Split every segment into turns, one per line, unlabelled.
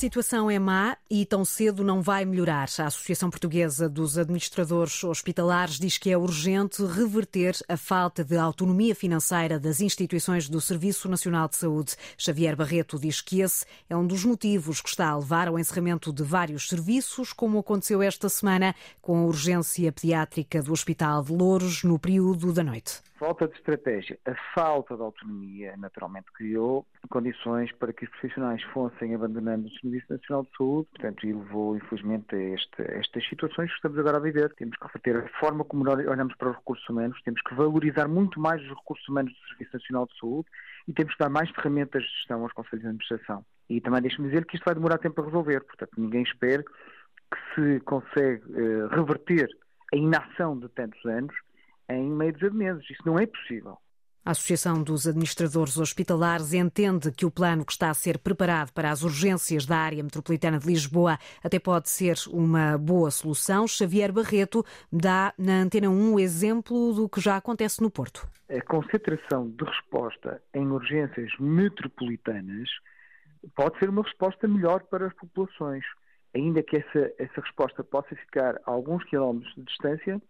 situação é má e tão cedo não vai melhorar. A Associação Portuguesa dos Administradores Hospitalares diz que é urgente reverter a falta de autonomia financeira das instituições do Serviço Nacional de Saúde. Xavier Barreto diz que esse é um dos motivos que está a levar ao encerramento de vários serviços, como aconteceu esta semana com a urgência pediátrica do Hospital de Louros no período da noite
falta de estratégia, a falta de autonomia, naturalmente criou condições para que os profissionais fossem abandonando o Serviço Nacional de Saúde, portanto, e levou, infelizmente, a, estas situações que estamos agora a viver. Temos que reverter a forma como olhamos para os recursos humanos, temos que valorizar muito mais os recursos humanos do Serviço Nacional de Saúde e temos que dar mais ferramentas de gestão aos Conselhos de Administração. E também deixe-me dizer que isto vai demorar tempo a resolver, portanto, ninguém espera que se consegue uh, reverter a inação de tantos anos em meio de meses. Isso não é possível.
A Associação dos Administradores Hospitalares entende que o plano que está a ser preparado para as urgências da área metropolitana de Lisboa até pode ser uma boa solução. Xavier Barreto dá na Antena 1 o exemplo do que já acontece no Porto.
A concentração de resposta em urgências metropolitanas pode ser uma resposta melhor para as populações, ainda que essa, essa resposta possa ficar a alguns quilómetros de distância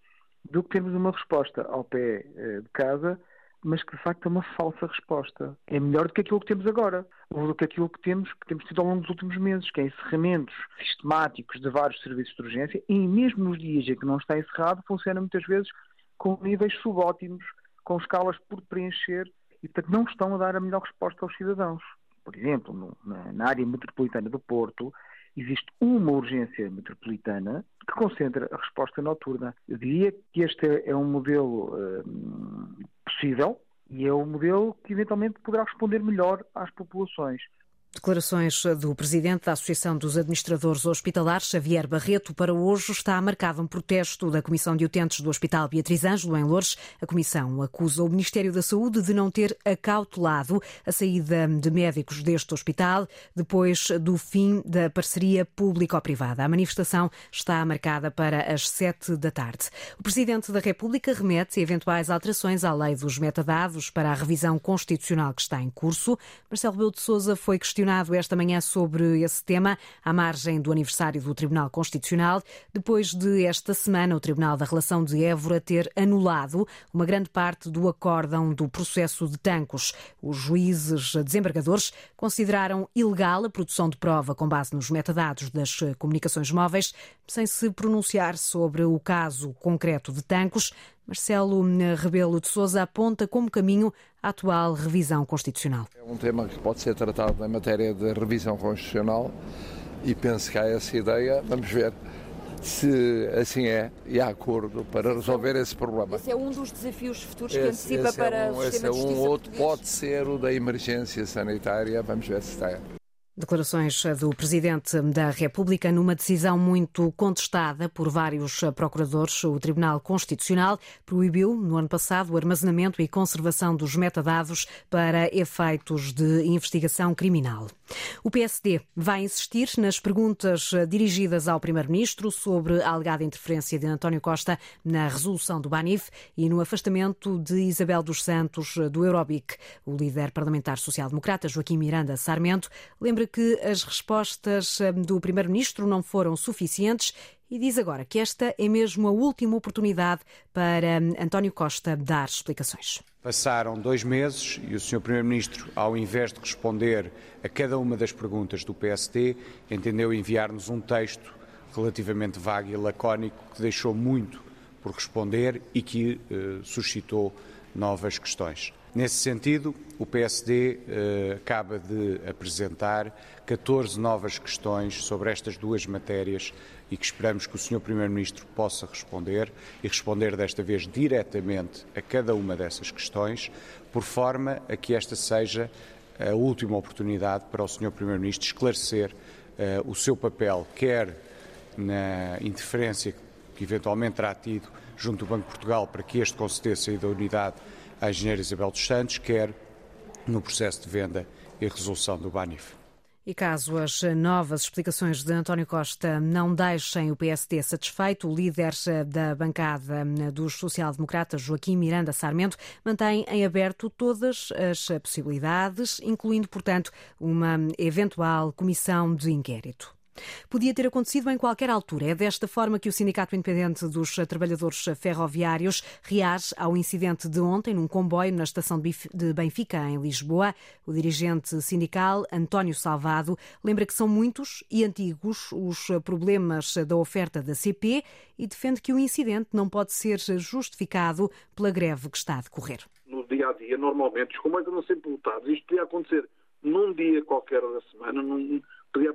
do que termos uma resposta ao pé eh, de casa, mas que de facto é uma falsa resposta. É melhor do que aquilo que temos agora, ou do que aquilo que temos, que temos tido ao longo dos últimos meses, que é encerramentos sistemáticos de vários serviços de urgência, e mesmo nos dias em que não está encerrado, funciona muitas vezes com níveis subótimos, com escalas por preencher, e portanto não estão a dar a melhor resposta aos cidadãos. Por exemplo, no, na, na área metropolitana do Porto, existe uma urgência metropolitana que concentra a resposta noturna. Eu diria que este é um modelo uh, possível e é um modelo que eventualmente poderá responder melhor às populações.
Declarações do presidente da Associação dos Administradores Hospitalares, Xavier Barreto. Para hoje está marcado um protesto da Comissão de Utentes do Hospital Beatriz Ângelo, em Lourdes. A Comissão acusa o Ministério da Saúde de não ter acautelado a saída de médicos deste hospital depois do fim da parceria público-privada. A manifestação está marcada para as sete da tarde. O presidente da República remete eventuais alterações à lei dos metadados para a revisão constitucional que está em curso. Marcelo Rebelo de Sousa foi questionado questionado esta manhã sobre esse tema, à margem do aniversário do Tribunal Constitucional, depois de esta semana o Tribunal da Relação de Évora ter anulado uma grande parte do acórdão do processo de Tancos. Os juízes desembargadores consideraram ilegal a produção de prova com base nos metadados das comunicações móveis, sem se pronunciar sobre o caso concreto de Tancos. Marcelo Rebelo de Sousa aponta como caminho a atual revisão constitucional.
É um tema que pode ser tratado em matéria de revisão constitucional e penso que há essa ideia. Vamos ver se assim é e há acordo para resolver esse problema.
Esse é um dos desafios futuros que esse, antecipa esse é para
é
um, o sistema
esse
é
um outro
português.
pode ser o da emergência sanitária. Vamos ver se está.
Declarações do Presidente da República numa decisão muito contestada por vários procuradores. O Tribunal Constitucional proibiu, no ano passado, o armazenamento e conservação dos metadados para efeitos de investigação criminal. O PSD vai insistir nas perguntas dirigidas ao Primeiro-Ministro sobre a alegada interferência de António Costa na resolução do Banif e no afastamento de Isabel dos Santos do Eurobic. O líder parlamentar social-democrata, Joaquim Miranda Sarmento, lembra que as respostas do Primeiro-Ministro não foram suficientes e diz agora que esta é mesmo a última oportunidade para António Costa dar explicações.
Passaram dois meses e o Sr. Primeiro-Ministro, ao invés de responder a cada uma das perguntas do PSD, entendeu enviar-nos um texto relativamente vago e lacónico que deixou muito por responder e que eh, suscitou novas questões. Nesse sentido, o PSD eh, acaba de apresentar 14 novas questões sobre estas duas matérias e que esperamos que o Sr. Primeiro-Ministro possa responder e responder desta vez diretamente a cada uma dessas questões, por forma a que esta seja a última oportunidade para o Sr. Primeiro-Ministro esclarecer uh, o seu papel, quer na interferência que eventualmente terá tido junto do Banco de Portugal para que este concedesse a da unidade à engenheira Isabel dos Santos, quer no processo de venda e resolução do Banif.
E caso as novas explicações de António Costa não deixem o PSD satisfeito, o líder da bancada dos social-democratas, Joaquim Miranda Sarmento, mantém em aberto todas as possibilidades, incluindo, portanto, uma eventual comissão de inquérito. Podia ter acontecido em qualquer altura. É desta forma que o Sindicato Independente dos Trabalhadores Ferroviários reage ao incidente de ontem num comboio na estação de Benfica, em Lisboa. O dirigente sindical, António Salvado, lembra que são muitos e antigos os problemas da oferta da CP e defende que o incidente não pode ser justificado pela greve que está a decorrer.
No dia a dia, normalmente, os comboios andam sempre lotados. Isto podia acontecer num dia qualquer da semana, num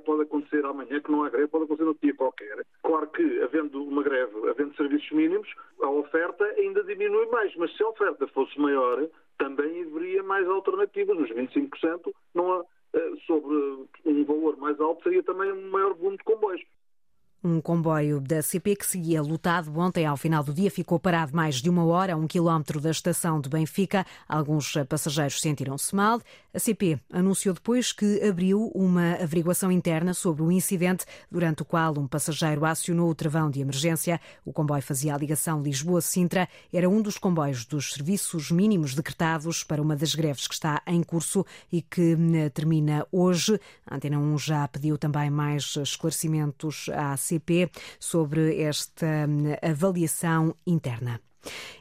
pode acontecer amanhã, que não há greve, pode acontecer no dia qualquer. Claro que, havendo uma greve, havendo serviços mínimos, a oferta ainda diminui mais, mas se a oferta fosse maior, também haveria mais alternativas. Os 25% não há, eh, sobre um valor mais alto seria também um maior volume de comboios.
Um comboio da CP que seguia lotado ontem, ao final do dia, ficou parado mais de uma hora a um quilómetro da estação de Benfica. Alguns passageiros sentiram-se mal. A CP anunciou depois que abriu uma averiguação interna sobre o incidente, durante o qual um passageiro acionou o travão de emergência. O comboio fazia a ligação Lisboa-Sintra. Era um dos comboios dos serviços mínimos decretados para uma das greves que está em curso e que eh, termina hoje. A Antena 1 já pediu também mais esclarecimentos à CP sobre esta hum, avaliação interna.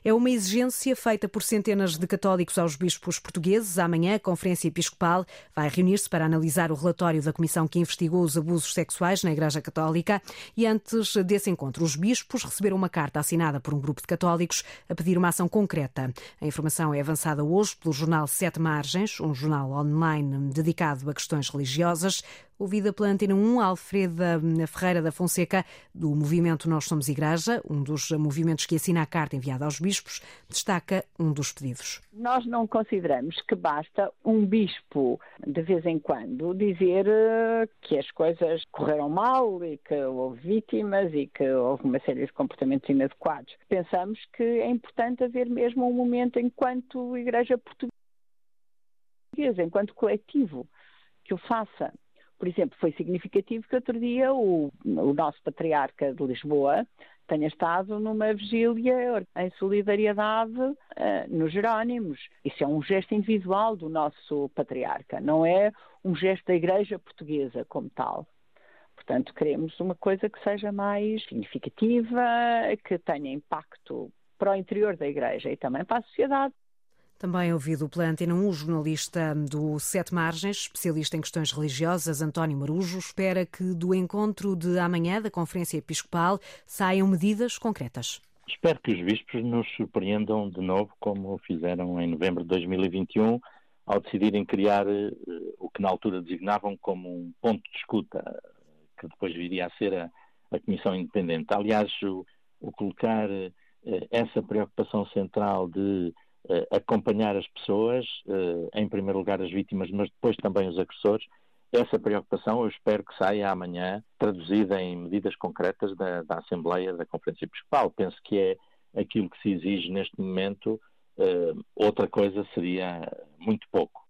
É uma exigência feita por centenas de católicos aos bispos portugueses. Amanhã, a Conferência Episcopal vai reunir-se para analisar o relatório da comissão que investigou os abusos sexuais na Igreja Católica. E antes desse encontro, os bispos receberam uma carta assinada por um grupo de católicos a pedir uma ação concreta. A informação é avançada hoje pelo jornal Sete Margens, um jornal online dedicado a questões religiosas ouvida pela Antena 1, Alfreda Ferreira da Fonseca, do movimento Nós Somos Igreja, um dos movimentos que assina a carta enviada aos bispos, destaca um dos pedidos.
Nós não consideramos que basta um bispo, de vez em quando, dizer eh, que as coisas correram mal e que houve vítimas e que houve uma série de comportamentos inadequados. Pensamos que é importante haver mesmo um momento enquanto Igreja Portuguesa, enquanto coletivo, que o faça. Por exemplo, foi significativo que outro dia o, o nosso patriarca de Lisboa tenha estado numa vigília em solidariedade uh, nos Jerónimos. Isso é um gesto individual do nosso patriarca, não é um gesto da Igreja Portuguesa como tal. Portanto, queremos uma coisa que seja mais significativa, que tenha impacto para o interior da Igreja e também para a sociedade.
Também ouvido pela Antena 1, o jornalista do Sete Margens, especialista em questões religiosas, António Marujo, espera que do encontro de amanhã da Conferência Episcopal saiam medidas concretas.
Espero que os bispos nos surpreendam de novo, como fizeram em novembro de 2021, ao decidirem criar eh, o que na altura designavam como um ponto de escuta, que depois viria a ser a, a Comissão Independente. Aliás, o, o colocar eh, essa preocupação central de acompanhar as pessoas, uh, em primeiro lugar as vítimas, mas depois também os agressores. Essa preocupação eu espero que saia amanhã traduzida em medidas concretas da, da Assembleia da Conferência Episcopal. Penso que é aquilo que se exige neste momento. Uh, outra coisa seria muito pouco.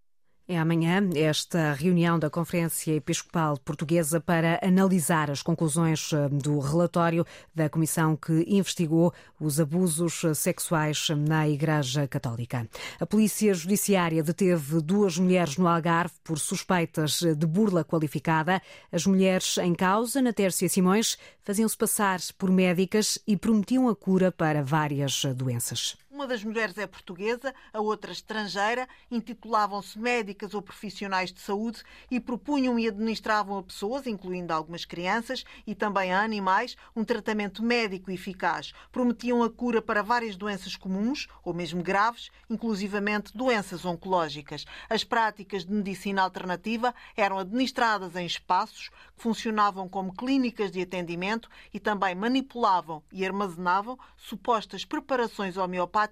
É amanhã esta reunião da Conferência Episcopal Portuguesa para analisar as conclusões eh, do relatório da comissão que investigou os abusos sexuais na Igreja Católica. A Polícia Judiciária deteve duas mulheres no Algarve por suspeitas de burla qualificada. As mulheres em causa, na Tércia Simões, faziam-se passar por médicas e prometiam a cura para várias doenças.
Uma das mulheres é portuguesa, a outra estrangeira, intitulavam-se médicas ou profissionais de saúde e propunham e administravam a pessoas, incluindo algumas crianças e também a animais, um tratamento médico eficaz. Prometiam a cura para várias doenças comuns ou mesmo graves, inclusivamente doenças oncológicas. As práticas de medicina alternativa eram administradas em espaços funcionavam como clínicas de atendimento e também manipulavam e armazenavam supostas preparações homeopáticas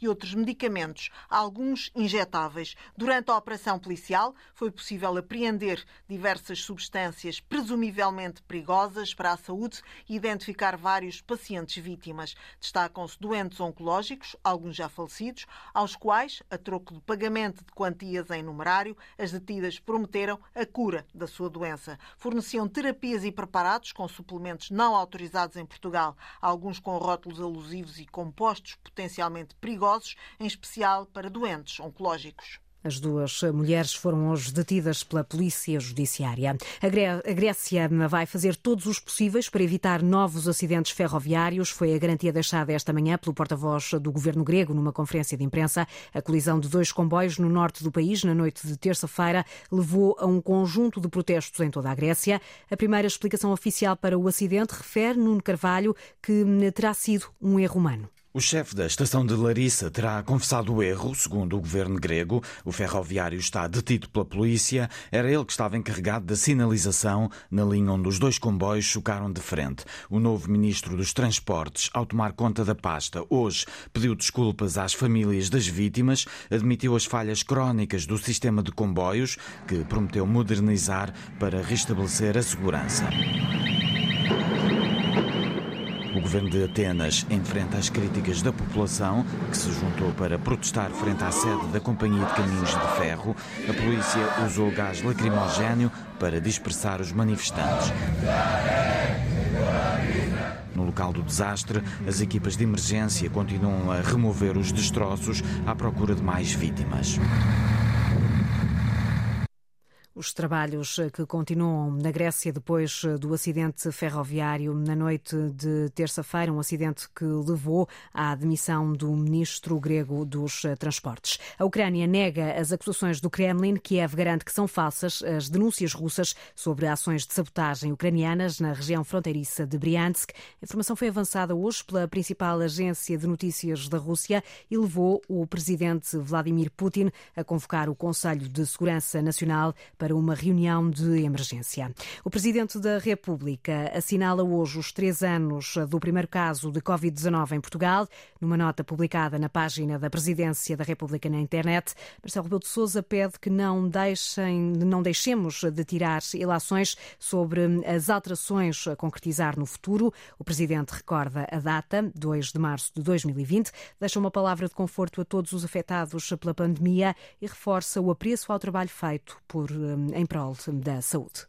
e outros medicamentos, alguns injetáveis. Durante a operação policial foi possível apreender diversas substâncias presumivelmente perigosas para a saúde e identificar vários pacientes vítimas. Destacam-se doentes oncológicos, alguns já falecidos, aos quais, a troco de pagamento de quantias em numerário, as detidas prometeram a cura da sua doença. Forneciam terapias e preparados com suplementos não autorizados em Portugal, alguns com rótulos alusivos e compostos potencialmente perigosos, em especial para doentes oncológicos.
As duas mulheres foram hoje detidas pela Polícia Judiciária. A Grécia vai fazer todos os possíveis para evitar novos acidentes ferroviários. Foi a garantia deixada esta manhã pelo porta-voz do governo grego numa conferência de imprensa. A colisão de dois comboios no norte do país, na noite de terça-feira, levou a um conjunto de protestos em toda a Grécia. A primeira explicação oficial para o acidente refere Nuno Carvalho que terá sido um erro humano.
O chefe da estação de Larissa terá confessado o erro, segundo o governo grego. O ferroviário está detido pela polícia. Era ele que estava encarregado da sinalização na linha onde os dois comboios chocaram de frente. O novo ministro dos Transportes, ao tomar conta da pasta, hoje pediu desculpas às famílias das vítimas, admitiu as falhas crónicas do sistema de comboios, que prometeu modernizar para restabelecer a segurança. Governo de Atenas enfrenta as críticas da população, que se juntou para protestar frente à sede da Companhia de Caminhos de Ferro. A polícia usou gás lacrimogéneo para dispersar os manifestantes. No local do desastre, as equipas de emergência continuam a remover os destroços à procura de mais vítimas.
Os trabalhos que continuam na Grécia depois do acidente ferroviário na noite de terça-feira, um acidente que levou à demissão do ministro grego dos Transportes. A Ucrânia nega as acusações do Kremlin, Kiev garante que são falsas as denúncias russas sobre ações de sabotagem ucranianas na região fronteiriça de Briansk. A informação foi avançada hoje pela principal agência de notícias da Rússia e levou o presidente Vladimir Putin a convocar o Conselho de Segurança Nacional para uma reunião de emergência. O Presidente da República assinala hoje os três anos do primeiro caso de Covid-19 em Portugal. Numa nota publicada na página da Presidência da República na internet, Marcelo Rebelo de Sousa pede que não, deixem, não deixemos de tirar ilações sobre as alterações a concretizar no futuro. O Presidente recorda a data, 2 de março de 2020, deixa uma palavra de conforto a todos os afetados pela pandemia e reforça o apreço ao trabalho feito por em prol da saúde.